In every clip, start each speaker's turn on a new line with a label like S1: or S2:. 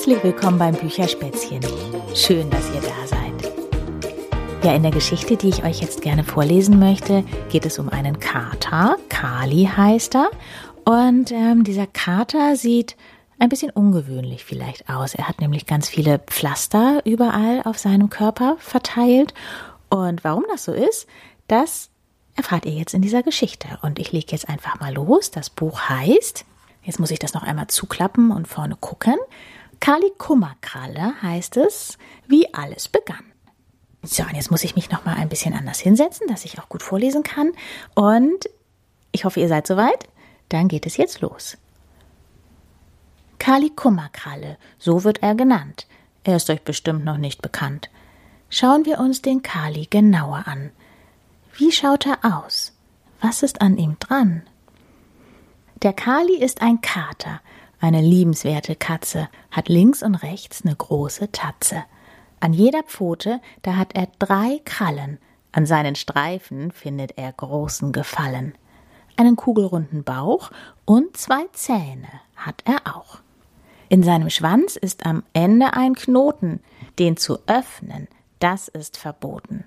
S1: Herzlich willkommen beim Bücherspätzchen. Schön, dass ihr da seid. Ja, in der Geschichte, die ich euch jetzt gerne vorlesen möchte, geht es um einen Kater. Kali heißt er. Und ähm, dieser Kater sieht ein bisschen ungewöhnlich vielleicht aus. Er hat nämlich ganz viele Pflaster überall auf seinem Körper verteilt. Und warum das so ist, das erfahrt ihr jetzt in dieser Geschichte. Und ich lege jetzt einfach mal los. Das Buch heißt, jetzt muss ich das noch einmal zuklappen und vorne gucken. Kali Kummerkralle heißt es, wie alles begann. So, und jetzt muss ich mich noch mal ein bisschen anders hinsetzen, dass ich auch gut vorlesen kann. Und ich hoffe, ihr seid soweit. Dann geht es jetzt los. Kali Kummerkralle, so wird er genannt. Er ist euch bestimmt noch nicht bekannt. Schauen wir uns den Kali genauer an. Wie schaut er aus? Was ist an ihm dran? Der Kali ist ein Kater, eine liebenswerte Katze, hat links und rechts eine große Tatze. An jeder Pfote, da hat er drei Krallen, an seinen Streifen findet er großen Gefallen. Einen kugelrunden Bauch und zwei Zähne hat er auch. In seinem Schwanz ist am Ende ein Knoten, den zu öffnen, das ist verboten.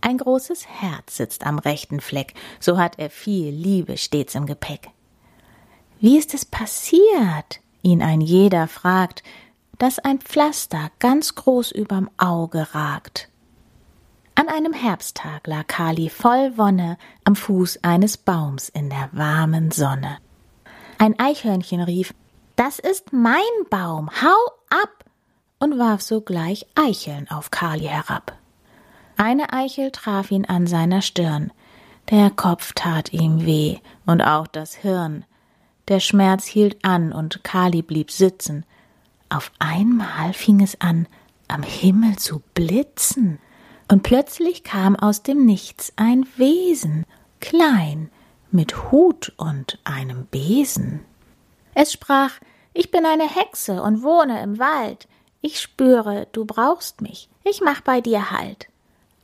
S1: Ein großes Herz sitzt am rechten Fleck, so hat er viel Liebe stets im Gepäck. Wie ist es passiert? ihn ein jeder fragt, dass ein Pflaster ganz groß überm Auge ragt. An einem Herbsttag lag Kali voll Wonne am Fuß eines Baums in der warmen Sonne. Ein Eichhörnchen rief, das ist mein Baum, hau ab! und warf sogleich Eicheln auf Kali herab. Eine Eichel traf ihn an seiner Stirn, der Kopf tat ihm weh und auch das Hirn, der Schmerz hielt an und Kali blieb sitzen. Auf einmal fing es an, am Himmel zu blitzen, und plötzlich kam aus dem Nichts ein Wesen, klein, mit Hut und einem Besen. Es sprach, ich bin eine Hexe und wohne im Wald. Ich spüre, du brauchst mich. Ich mach bei dir Halt.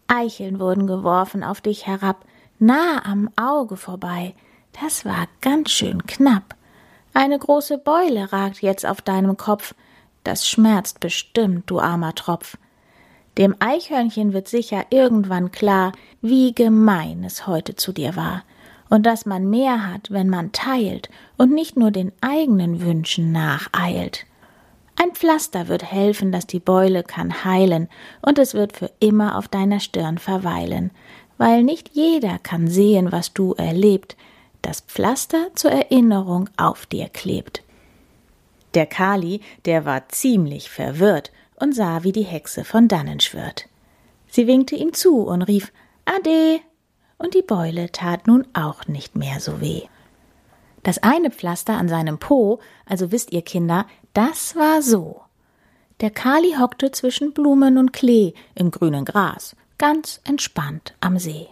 S1: Eicheln wurden geworfen auf dich herab, nah am Auge vorbei. Das war ganz schön knapp. Eine große Beule ragt jetzt auf deinem Kopf. Das schmerzt bestimmt, du armer Tropf. Dem Eichhörnchen wird sicher irgendwann klar, wie gemein es heute zu dir war, und dass man mehr hat, wenn man teilt und nicht nur den eigenen Wünschen nacheilt. Ein Pflaster wird helfen, dass die Beule kann heilen, und es wird für immer auf deiner Stirn verweilen, weil nicht jeder kann sehen, was du erlebt, das Pflaster zur Erinnerung auf dir klebt. Der Kali, der war ziemlich verwirrt und sah, wie die Hexe von dannen schwirrt. Sie winkte ihm zu und rief Ade, und die Beule tat nun auch nicht mehr so weh. Das eine Pflaster an seinem Po, also wisst ihr Kinder, das war so. Der Kali hockte zwischen Blumen und Klee im grünen Gras, ganz entspannt am See.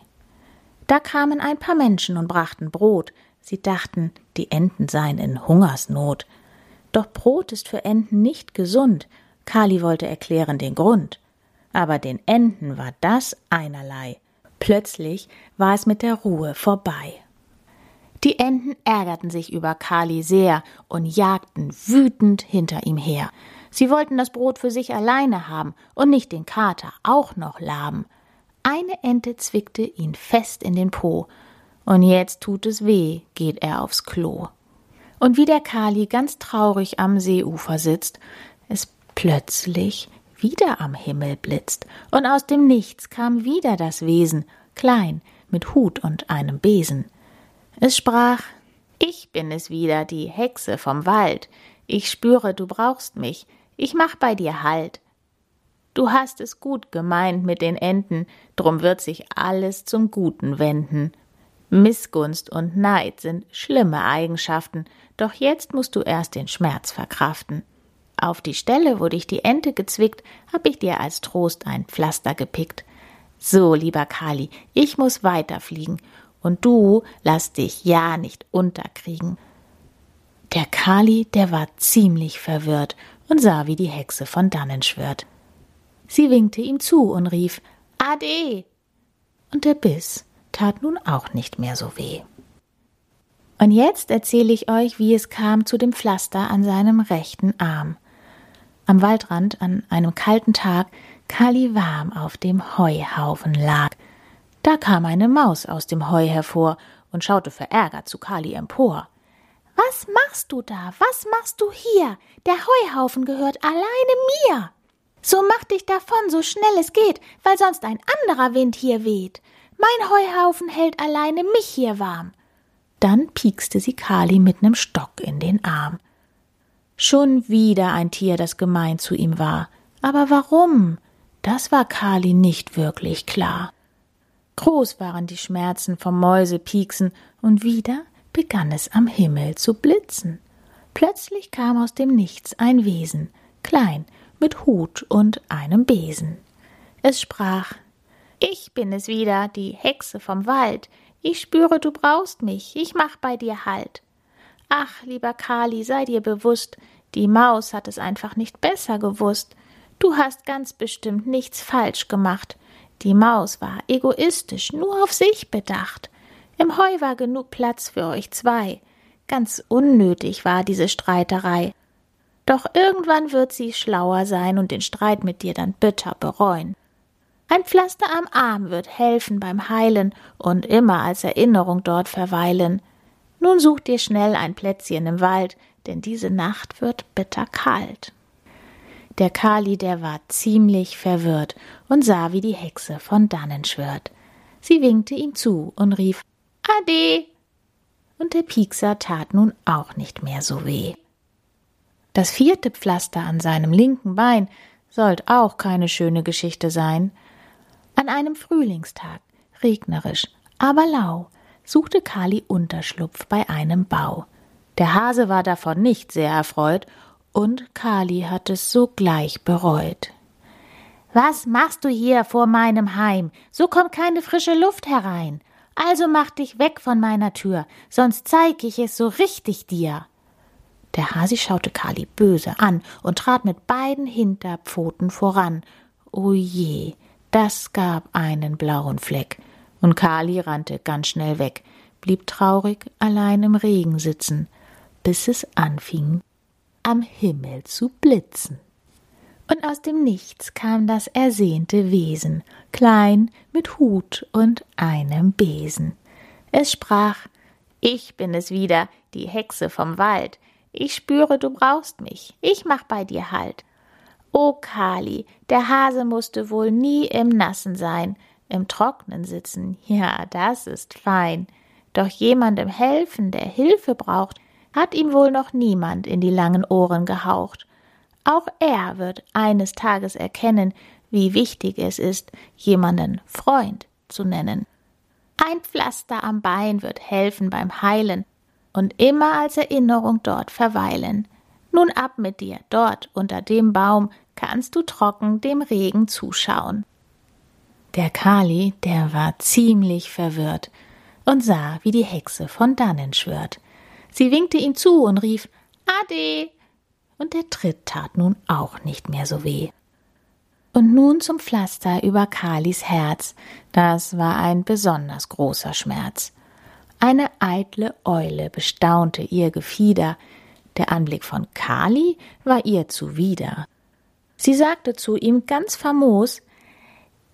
S1: Da kamen ein paar Menschen und brachten Brot. Sie dachten, die Enten seien in Hungersnot. Doch Brot ist für Enten nicht gesund. Kali wollte erklären den Grund. Aber den Enten war das einerlei. Plötzlich war es mit der Ruhe vorbei. Die Enten ärgerten sich über Kali sehr und jagten wütend hinter ihm her. Sie wollten das Brot für sich alleine haben und nicht den Kater auch noch laben. Eine Ente zwickte ihn fest in den Po, und jetzt tut es weh, geht er aufs Klo. Und wie der Kali ganz traurig am Seeufer sitzt, es plötzlich wieder am Himmel blitzt, und aus dem Nichts kam wieder das Wesen, klein, mit Hut und einem Besen. Es sprach Ich bin es wieder, die Hexe vom Wald, ich spüre, du brauchst mich, ich mach bei dir Halt. Du hast es gut gemeint mit den Enten, drum wird sich alles zum Guten wenden. Missgunst und Neid sind schlimme Eigenschaften, doch jetzt musst du erst den Schmerz verkraften. Auf die Stelle, wo dich die Ente gezwickt, hab ich dir als Trost ein Pflaster gepickt. So, lieber Kali, ich muss weiterfliegen, und du lass dich ja nicht unterkriegen. Der Kali, der war ziemlich verwirrt und sah, wie die Hexe von dannen schwört. Sie winkte ihm zu und rief Ade. Und der Biss tat nun auch nicht mehr so weh. Und jetzt erzähle ich euch, wie es kam zu dem Pflaster an seinem rechten Arm. am Waldrand an einem kalten Tag Kali warm auf dem Heuhaufen lag. Da kam eine Maus aus dem Heu hervor und schaute verärgert zu Kali empor.
S2: Was machst du da? Was machst du hier? Der Heuhaufen gehört alleine mir. So mach dich davon, so schnell es geht, weil sonst ein anderer Wind hier weht. Mein Heuhaufen hält alleine mich hier warm.
S1: Dann piekste sie Kali mit nem Stock in den Arm. Schon wieder ein Tier, das gemein zu ihm war. Aber warum? Das war Kali nicht wirklich klar. Groß waren die Schmerzen vom Mäusepieksen, und wieder begann es am Himmel zu blitzen. Plötzlich kam aus dem Nichts ein Wesen, klein, mit Hut und einem Besen. Es sprach Ich bin es wieder, die Hexe vom Wald. Ich spüre, du brauchst mich, ich mach bei dir Halt. Ach, lieber Kali, sei dir bewusst, die Maus hat es einfach nicht besser gewusst. Du hast ganz bestimmt nichts falsch gemacht. Die Maus war egoistisch, nur auf sich bedacht. Im Heu war genug Platz für euch zwei. Ganz unnötig war diese Streiterei. Doch irgendwann wird sie schlauer sein und den Streit mit dir dann bitter bereuen. Ein Pflaster am Arm wird helfen beim Heilen und immer als Erinnerung dort verweilen. Nun such dir schnell ein Plätzchen im Wald, denn diese Nacht wird bitter kalt. Der Kali, der war ziemlich verwirrt und sah, wie die Hexe von dannen schwört. Sie winkte ihm zu und rief Ade. Und der Piekser tat nun auch nicht mehr so weh. Das vierte Pflaster an seinem linken Bein sollt auch keine schöne Geschichte sein. An einem Frühlingstag, regnerisch, aber lau, suchte Kali Unterschlupf bei einem Bau. Der Hase war davon nicht sehr erfreut, und Kali hat es sogleich bereut.
S2: Was machst du hier vor meinem Heim? So kommt keine frische Luft herein. Also mach dich weg von meiner Tür, sonst zeig ich es so richtig dir.
S1: Der Hasi schaute Kali böse an und trat mit beiden Hinterpfoten voran. O je, das gab einen blauen Fleck, und Kali rannte ganz schnell weg, blieb traurig allein im Regen sitzen bis es anfing, am Himmel zu blitzen. Und aus dem Nichts kam das ersehnte Wesen, klein, mit Hut und einem Besen. Es sprach Ich bin es wieder, die Hexe vom Wald. Ich spüre, du brauchst mich, ich mach bei dir Halt. O Kali, der Hase musste wohl nie im Nassen sein, im Trocknen sitzen, ja, das ist fein. Doch jemandem helfen, der Hilfe braucht, hat ihm wohl noch niemand in die langen Ohren gehaucht. Auch er wird eines Tages erkennen, wie wichtig es ist, jemanden Freund zu nennen. Ein Pflaster am Bein wird helfen beim Heilen und immer als Erinnerung dort verweilen. Nun ab mit dir, dort unter dem Baum kannst du trocken dem Regen zuschauen. Der Kali, der war ziemlich verwirrt und sah, wie die Hexe von dannen schwört. Sie winkte ihm zu und rief Ade. Und der Tritt tat nun auch nicht mehr so weh. Und nun zum Pflaster über Kalis Herz, das war ein besonders großer Schmerz. Eine eitle Eule bestaunte ihr Gefieder, der Anblick von Kali war ihr zuwider. Sie sagte zu ihm ganz famos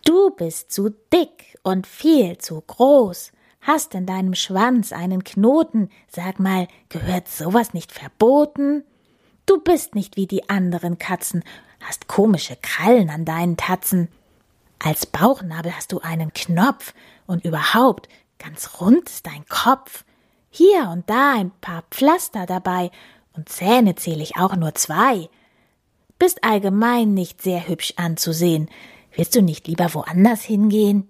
S1: Du bist zu dick und viel zu groß, Hast in deinem Schwanz einen Knoten? Sag mal, gehört sowas nicht verboten? Du bist nicht wie die anderen Katzen, hast komische Krallen an deinen Tatzen. Als Bauchnabel hast du einen Knopf und überhaupt ganz rund ist dein Kopf. Hier und da ein paar Pflaster dabei und Zähne zähle ich auch nur zwei. Bist allgemein nicht sehr hübsch anzusehen. Willst du nicht lieber woanders hingehen?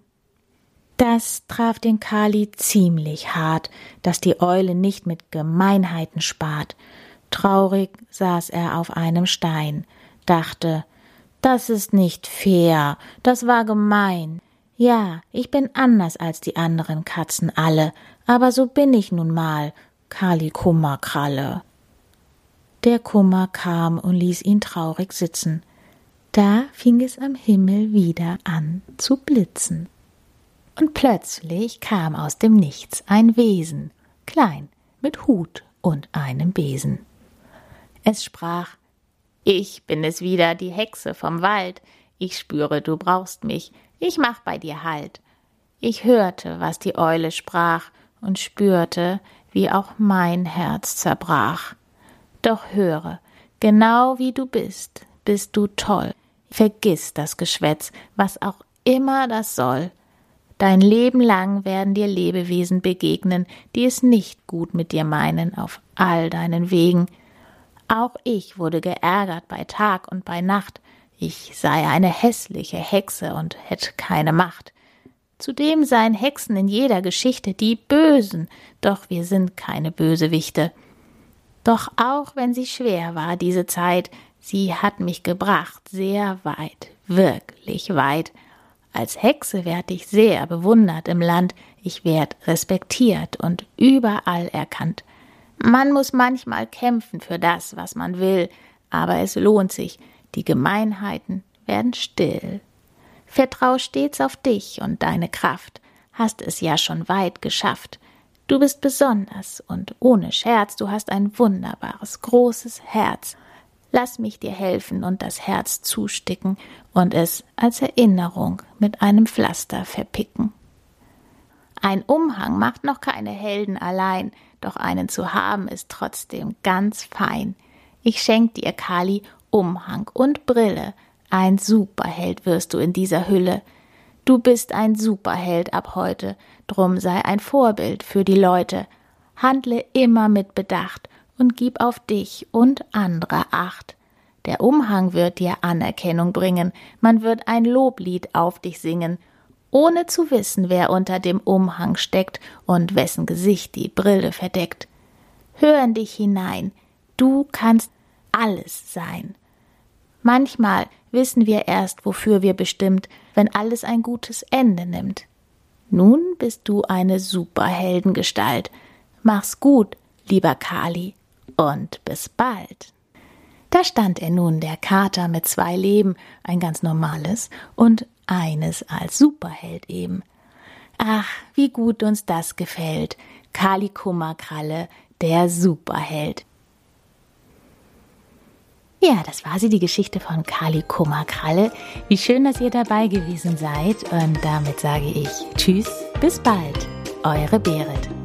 S1: Das traf den Kali ziemlich hart, dass die Eule nicht mit Gemeinheiten spart. Traurig saß er auf einem Stein, dachte, das ist nicht fair, das war gemein. Ja, ich bin anders als die anderen Katzen alle, aber so bin ich nun mal, Kali Kummerkralle. Der Kummer kam und ließ ihn traurig sitzen. Da fing es am Himmel wieder an zu blitzen und plötzlich kam aus dem Nichts ein Wesen, klein, mit Hut und einem Besen. Es sprach Ich bin es wieder, die Hexe vom Wald. Ich spüre, du brauchst mich. Ich mach bei dir Halt. Ich hörte, was die Eule sprach und spürte, wie auch mein Herz zerbrach. Doch höre, genau wie du bist, bist du toll. Vergiss das Geschwätz, was auch immer das soll. Dein Leben lang werden dir Lebewesen begegnen, die es nicht gut mit dir meinen auf all deinen Wegen. Auch ich wurde geärgert bei Tag und bei Nacht. Ich sei eine hässliche Hexe und hätte keine Macht. Zudem seien Hexen in jeder Geschichte die Bösen, doch wir sind keine Bösewichte. Doch auch wenn sie schwer war, diese Zeit, sie hat mich gebracht sehr weit, wirklich weit. Als Hexe werd ich sehr bewundert im Land, ich werd respektiert und überall erkannt. Man muss manchmal kämpfen für das, was man will, aber es lohnt sich, die Gemeinheiten werden still. Vertrau stets auf dich und deine Kraft, hast es ja schon weit geschafft. Du bist besonders und ohne Scherz, du hast ein wunderbares, großes Herz. Lass mich dir helfen und das Herz zusticken und es als Erinnerung mit einem Pflaster verpicken. Ein Umhang macht noch keine Helden allein, doch einen zu haben ist trotzdem ganz fein. Ich schenk dir, Kali, Umhang und Brille, ein Superheld wirst du in dieser Hülle. Du bist ein Superheld ab heute, drum sei ein Vorbild für die Leute. Handle immer mit Bedacht und gib auf dich und andere Acht. Der Umhang wird dir Anerkennung bringen, man wird ein Loblied auf dich singen, ohne zu wissen, wer unter dem Umhang steckt und wessen Gesicht die Brille verdeckt. Hör in dich hinein, du kannst alles sein. Manchmal wissen wir erst, wofür wir bestimmt, wenn alles ein gutes Ende nimmt. Nun bist du eine Superheldengestalt. Mach's gut, lieber Kali, und bis bald. Da stand er nun, der Kater mit zwei Leben, ein ganz normales und eines als Superheld eben. Ach, wie gut uns das gefällt. Kali Kummerkralle, der Superheld. Ja, das war sie, die Geschichte von Kali Kummerkralle. Wie schön, dass ihr dabei gewesen seid. Und damit sage ich Tschüss, bis bald. Eure Berit.